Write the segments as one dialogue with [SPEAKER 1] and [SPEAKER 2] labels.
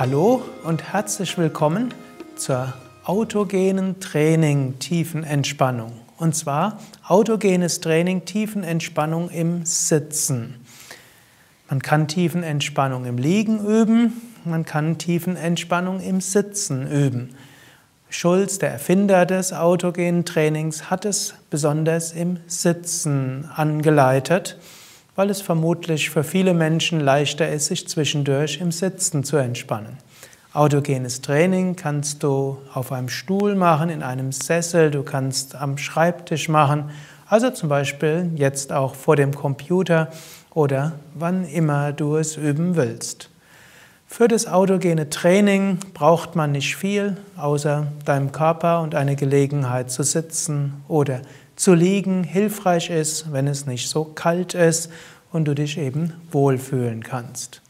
[SPEAKER 1] Hallo und herzlich willkommen zur autogenen Training Tiefenentspannung. Und zwar autogenes Training Tiefenentspannung im Sitzen. Man kann Tiefenentspannung im Liegen üben, man kann Tiefenentspannung im Sitzen üben. Schulz, der Erfinder des autogenen Trainings, hat es besonders im Sitzen angeleitet weil es vermutlich für viele Menschen leichter ist, sich zwischendurch im Sitzen zu entspannen. Autogenes Training kannst du auf einem Stuhl machen, in einem Sessel, du kannst am Schreibtisch machen, also zum Beispiel jetzt auch vor dem Computer oder wann immer du es üben willst. Für das autogene Training braucht man nicht viel, außer deinem Körper und eine Gelegenheit zu sitzen oder zu liegen hilfreich ist, wenn es nicht so kalt ist und du dich eben wohlfühlen kannst.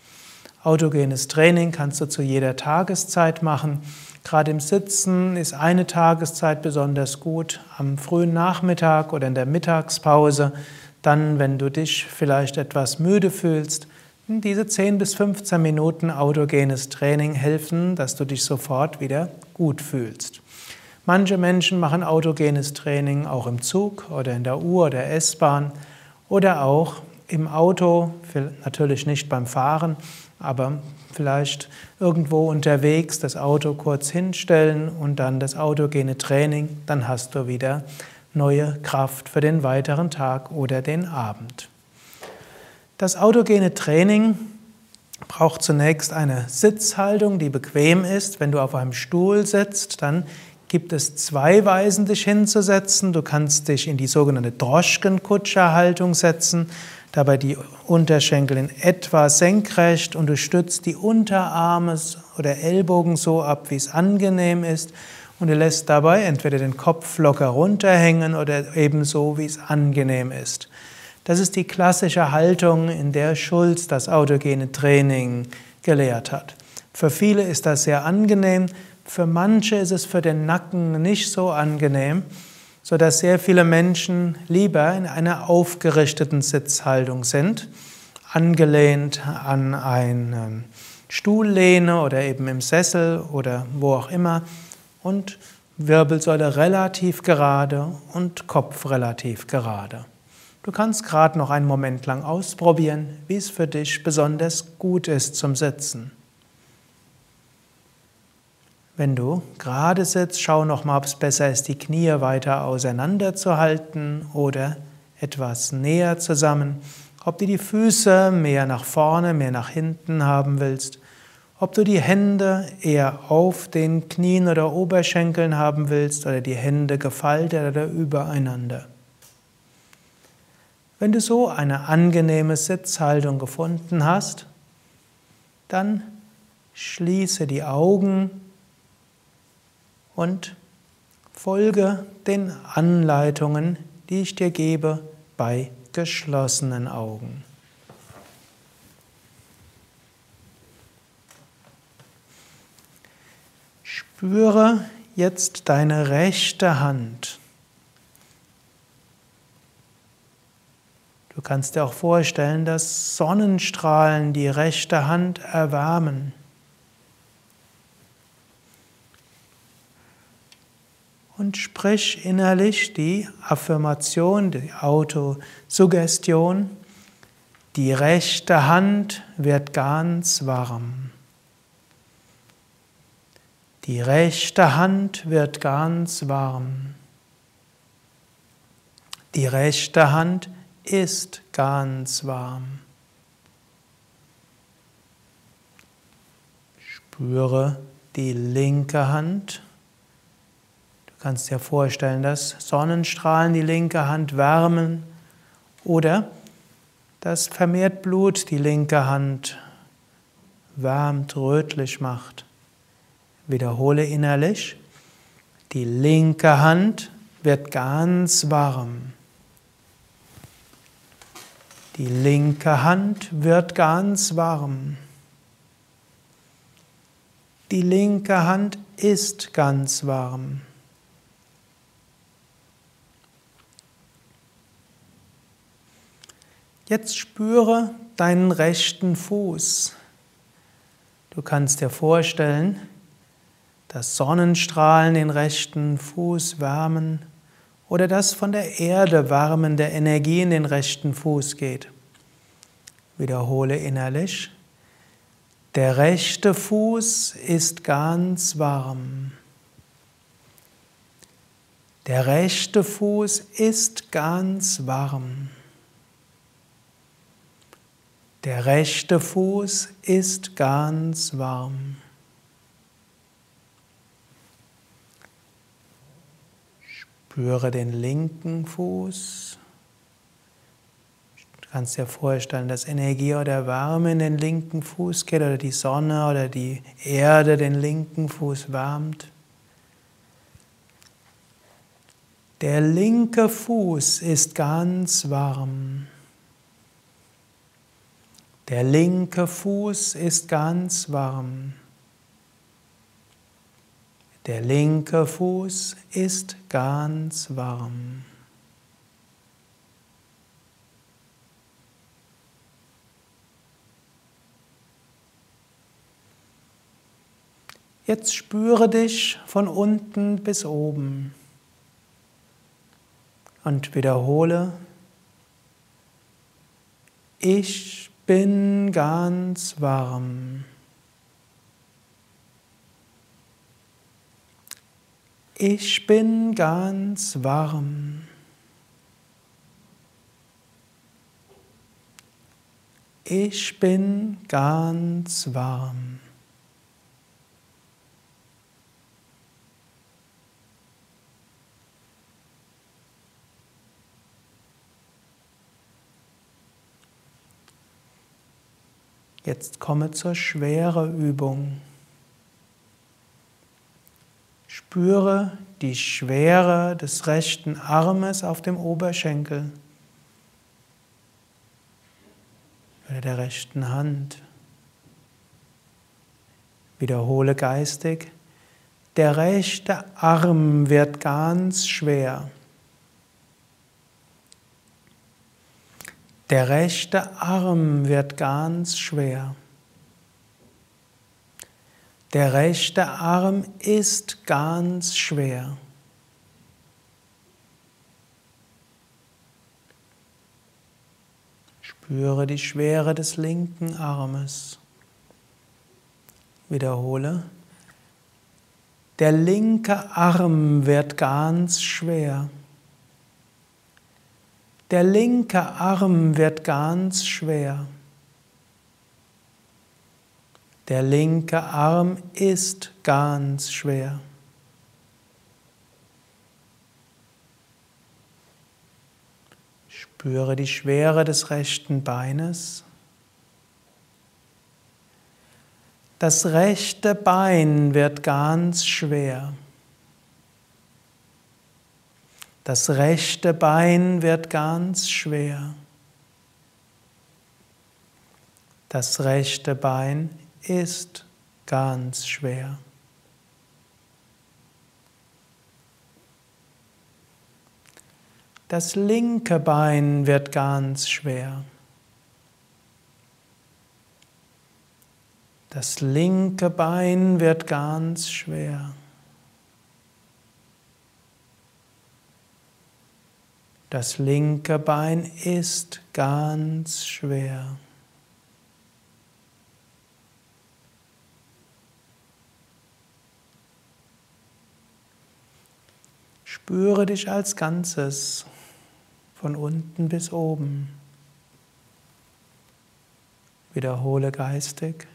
[SPEAKER 1] Autogenes Training kannst du zu jeder Tageszeit machen. Gerade im Sitzen ist eine Tageszeit besonders gut, am frühen Nachmittag oder in der Mittagspause, dann, wenn du dich vielleicht etwas müde fühlst. Diese 10 bis 15 Minuten autogenes Training helfen, dass du dich sofort wieder gut fühlst. Manche Menschen machen autogenes Training auch im Zug oder in der U- oder S-Bahn oder auch im Auto, natürlich nicht beim Fahren, aber vielleicht irgendwo unterwegs das Auto kurz hinstellen und dann das autogene Training, dann hast du wieder neue Kraft für den weiteren Tag oder den Abend. Das autogene Training braucht zunächst eine Sitzhaltung, die bequem ist. Wenn du auf einem Stuhl sitzt, dann gibt es zwei Weisen, dich hinzusetzen. Du kannst dich in die sogenannte Droschkenkutscherhaltung setzen, dabei die Unterschenkel in etwa senkrecht und du stützt die Unterarme oder Ellbogen so ab, wie es angenehm ist. Und du lässt dabei entweder den Kopf locker runterhängen oder ebenso, wie es angenehm ist. Das ist die klassische Haltung, in der Schulz das autogene Training gelehrt hat. Für viele ist das sehr angenehm, für manche ist es für den Nacken nicht so angenehm, sodass sehr viele Menschen lieber in einer aufgerichteten Sitzhaltung sind, angelehnt an eine Stuhllehne oder eben im Sessel oder wo auch immer und Wirbelsäule relativ gerade und Kopf relativ gerade. Du kannst gerade noch einen Moment lang ausprobieren, wie es für dich besonders gut ist zum Sitzen. Wenn du gerade sitzt, schau nochmal, ob es besser ist, die Knie weiter auseinanderzuhalten oder etwas näher zusammen. Ob du die Füße mehr nach vorne, mehr nach hinten haben willst. Ob du die Hände eher auf den Knien oder Oberschenkeln haben willst oder die Hände gefaltet oder übereinander. Wenn du so eine angenehme Sitzhaltung gefunden hast, dann schließe die Augen und folge den Anleitungen, die ich dir gebe bei geschlossenen Augen. Spüre jetzt deine rechte Hand. Du kannst dir auch vorstellen, dass Sonnenstrahlen die rechte Hand erwärmen. Und sprich innerlich die Affirmation, die Autosuggestion. Die rechte Hand wird ganz warm. Die rechte Hand wird ganz warm. Die rechte Hand ist ganz warm. Spüre die linke Hand kannst dir vorstellen, dass Sonnenstrahlen die linke Hand wärmen oder dass vermehrt Blut die linke Hand wärmt, rötlich macht. Wiederhole innerlich, die linke Hand wird ganz warm. Die linke Hand wird ganz warm. Die linke Hand ist ganz warm. Jetzt spüre deinen rechten Fuß. Du kannst dir vorstellen, dass Sonnenstrahlen den rechten Fuß wärmen oder dass von der Erde wärmende Energie in den rechten Fuß geht. Wiederhole innerlich. Der rechte Fuß ist ganz warm. Der rechte Fuß ist ganz warm. Der rechte Fuß ist ganz warm. Spüre den linken Fuß. Du kannst dir vorstellen, dass Energie oder Wärme in den linken Fuß geht oder die Sonne oder die Erde den linken Fuß wärmt. Der linke Fuß ist ganz warm. Der linke Fuß ist ganz warm. Der linke Fuß ist ganz warm. Jetzt spüre dich von unten bis oben und wiederhole, ich bin ganz warm. Ich bin ganz warm. Ich bin ganz warm. Jetzt komme zur schwere Übung. Spüre die Schwere des rechten Armes auf dem Oberschenkel oder der rechten Hand. Wiederhole geistig, der rechte Arm wird ganz schwer. Der rechte Arm wird ganz schwer. Der rechte Arm ist ganz schwer. Spüre die Schwere des linken Armes. Wiederhole. Der linke Arm wird ganz schwer. Der linke Arm wird ganz schwer. Der linke Arm ist ganz schwer. Spüre die Schwere des rechten Beines. Das rechte Bein wird ganz schwer. Das rechte Bein wird ganz schwer. Das rechte Bein ist ganz schwer. Das linke Bein wird ganz schwer. Das linke Bein wird ganz schwer. Das linke Bein ist ganz schwer. Spüre dich als Ganzes von unten bis oben. Wiederhole geistig.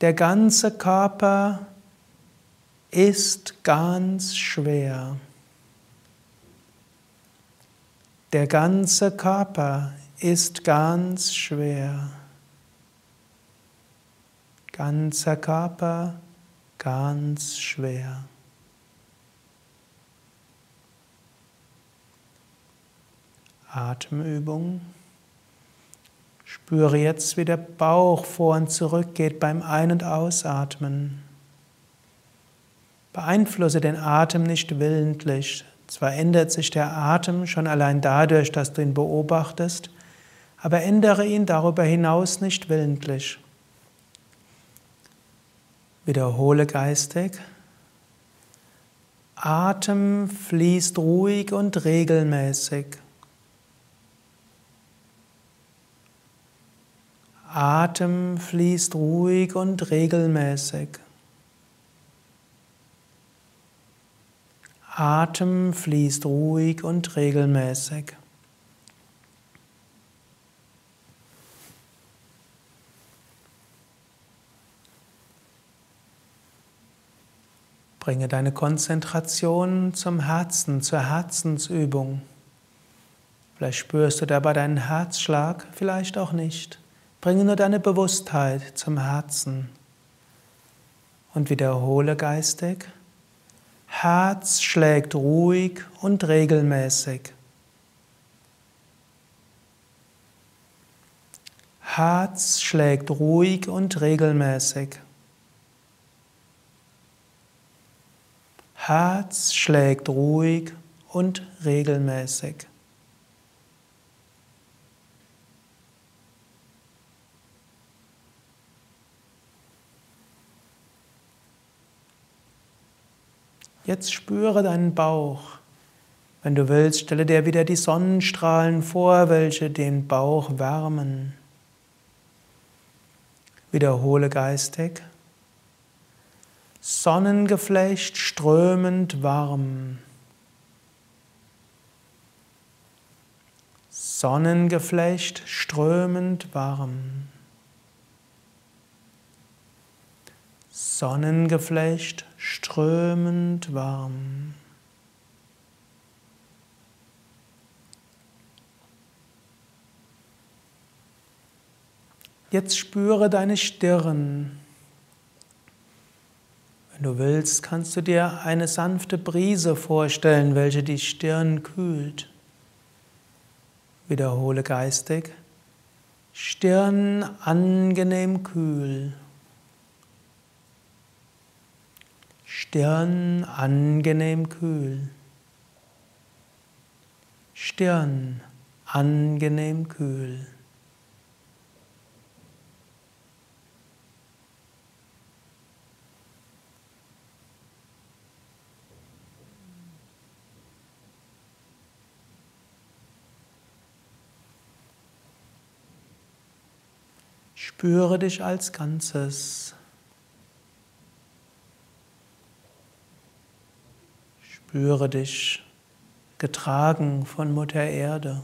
[SPEAKER 1] Der ganze Körper ist ganz schwer. Der ganze Körper ist ganz schwer. Ganzer Körper ganz schwer. Atemübung. Spüre jetzt, wie der Bauch vor und zurück geht beim Ein- und Ausatmen. Beeinflusse den Atem nicht willentlich. Zwar ändert sich der Atem schon allein dadurch, dass du ihn beobachtest, aber ändere ihn darüber hinaus nicht willentlich. Wiederhole geistig. Atem fließt ruhig und regelmäßig. Atem fließt ruhig und regelmäßig. Atem fließt ruhig und regelmäßig. Bringe deine Konzentration zum Herzen, zur Herzensübung. Vielleicht spürst du dabei deinen Herzschlag, vielleicht auch nicht. Bringe nur deine Bewusstheit zum Herzen und wiederhole geistig. Herz schlägt ruhig und regelmäßig. Herz schlägt ruhig und regelmäßig. Herz schlägt ruhig und regelmäßig. Jetzt spüre deinen Bauch. Wenn du willst, stelle dir wieder die Sonnenstrahlen vor, welche den Bauch wärmen. Wiederhole geistig. Sonnengeflecht strömend warm. Sonnengeflecht strömend warm. Sonnengeflecht strömend warm. Jetzt spüre deine Stirn. Wenn du willst, kannst du dir eine sanfte Brise vorstellen, welche die Stirn kühlt. Wiederhole geistig. Stirn angenehm kühl. Stirn angenehm kühl. Stirn angenehm kühl. Spüre dich als Ganzes. Spüre dich getragen von Mutter Erde.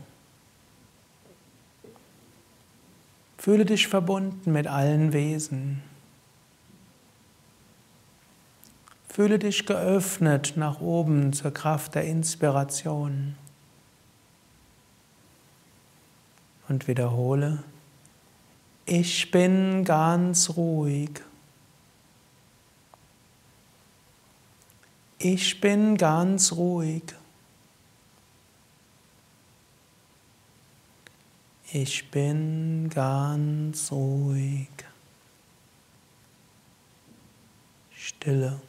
[SPEAKER 1] Fühle dich verbunden mit allen Wesen. Fühle dich geöffnet nach oben zur Kraft der Inspiration. Und wiederhole, ich bin ganz ruhig. Ich bin ganz ruhig. Ich bin ganz ruhig. Stille.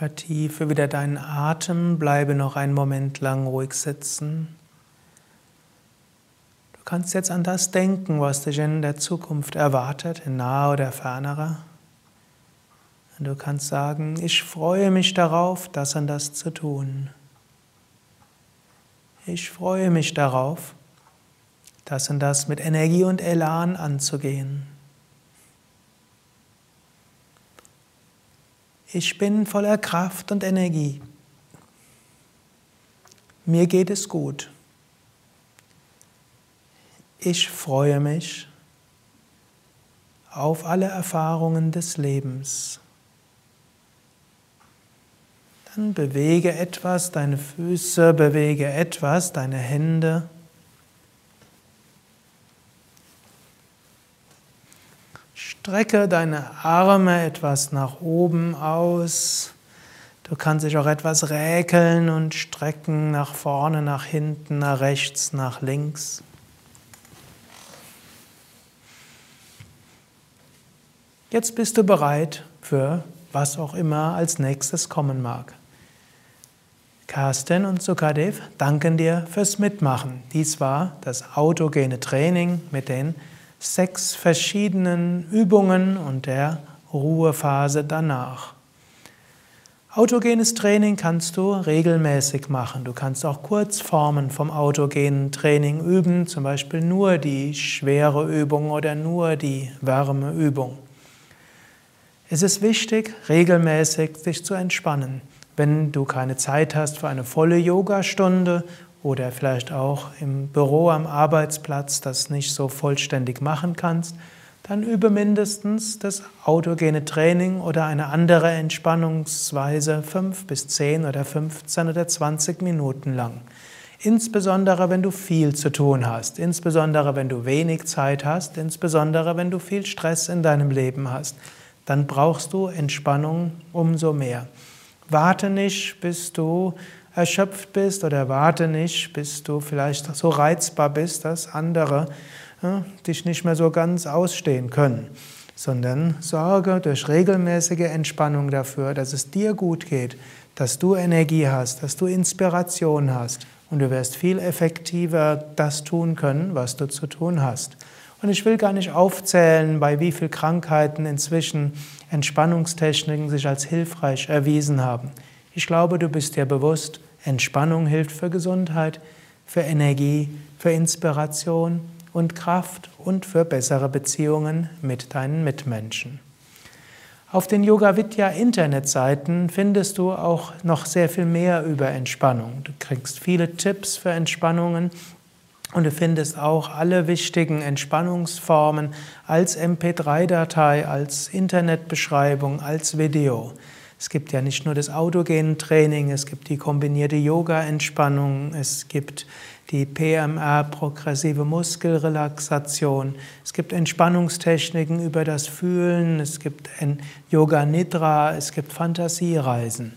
[SPEAKER 1] Vertiefe wieder deinen Atem, bleibe noch einen Moment lang ruhig sitzen. Du kannst jetzt an das denken, was dich in der Zukunft erwartet, in naher oder fernerer. Und du kannst sagen, ich freue mich darauf, das und das zu tun. Ich freue mich darauf, das und das mit Energie und Elan anzugehen. Ich bin voller Kraft und Energie. Mir geht es gut. Ich freue mich auf alle Erfahrungen des Lebens. Dann bewege etwas, deine Füße, bewege etwas, deine Hände. Strecke deine Arme etwas nach oben aus. Du kannst dich auch etwas räkeln und strecken nach vorne, nach hinten, nach rechts, nach links. Jetzt bist du bereit für was auch immer als nächstes kommen mag. Carsten und Sukadev danken dir fürs Mitmachen. Dies war das autogene Training mit den sechs verschiedenen Übungen und der Ruhephase danach. Autogenes Training kannst du regelmäßig machen. Du kannst auch Kurzformen vom autogenen Training üben, zum Beispiel nur die schwere Übung oder nur die Wärmeübung. Es ist wichtig, regelmäßig sich zu entspannen. Wenn du keine Zeit hast für eine volle Yogastunde oder vielleicht auch im Büro am Arbeitsplatz das nicht so vollständig machen kannst, dann übe mindestens das autogene Training oder eine andere Entspannungsweise fünf bis zehn oder 15 oder 20 Minuten lang. Insbesondere wenn du viel zu tun hast, insbesondere wenn du wenig Zeit hast, insbesondere wenn du viel Stress in deinem Leben hast, dann brauchst du Entspannung umso mehr. Warte nicht, bis du erschöpft bist oder warte nicht, bis du vielleicht so reizbar bist, dass andere ja, dich nicht mehr so ganz ausstehen können, sondern sorge durch regelmäßige Entspannung dafür, dass es dir gut geht, dass du Energie hast, dass du Inspiration hast und du wirst viel effektiver das tun können, was du zu tun hast. Und ich will gar nicht aufzählen, bei wie vielen Krankheiten inzwischen Entspannungstechniken sich als hilfreich erwiesen haben. Ich glaube, du bist dir bewusst, Entspannung hilft für Gesundheit, für Energie, für Inspiration und Kraft und für bessere Beziehungen mit deinen Mitmenschen. Auf den Yoga Vidya Internetseiten findest du auch noch sehr viel mehr über Entspannung. Du kriegst viele Tipps für Entspannungen und du findest auch alle wichtigen Entspannungsformen als MP3-Datei, als Internetbeschreibung, als Video. Es gibt ja nicht nur das autogene Training, es gibt die kombinierte Yoga-Entspannung, es gibt die PMR, progressive Muskelrelaxation, es gibt Entspannungstechniken über das Fühlen, es gibt Yoga Nidra, es gibt Fantasiereisen.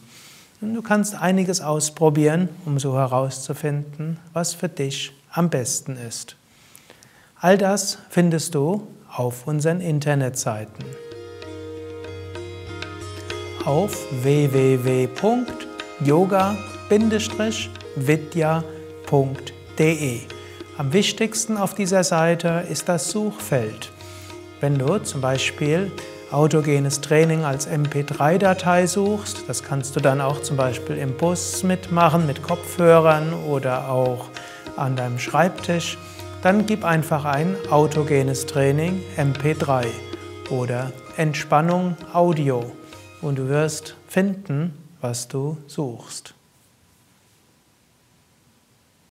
[SPEAKER 1] Du kannst einiges ausprobieren, um so herauszufinden, was für dich am besten ist. All das findest du auf unseren Internetseiten. Auf www.yoga-vidya.de. Am wichtigsten auf dieser Seite ist das Suchfeld. Wenn du zum Beispiel autogenes Training als MP3-Datei suchst, das kannst du dann auch zum Beispiel im Bus mitmachen mit Kopfhörern oder auch an deinem Schreibtisch, dann gib einfach ein autogenes Training MP3 oder Entspannung Audio und du wirst finden, was du suchst.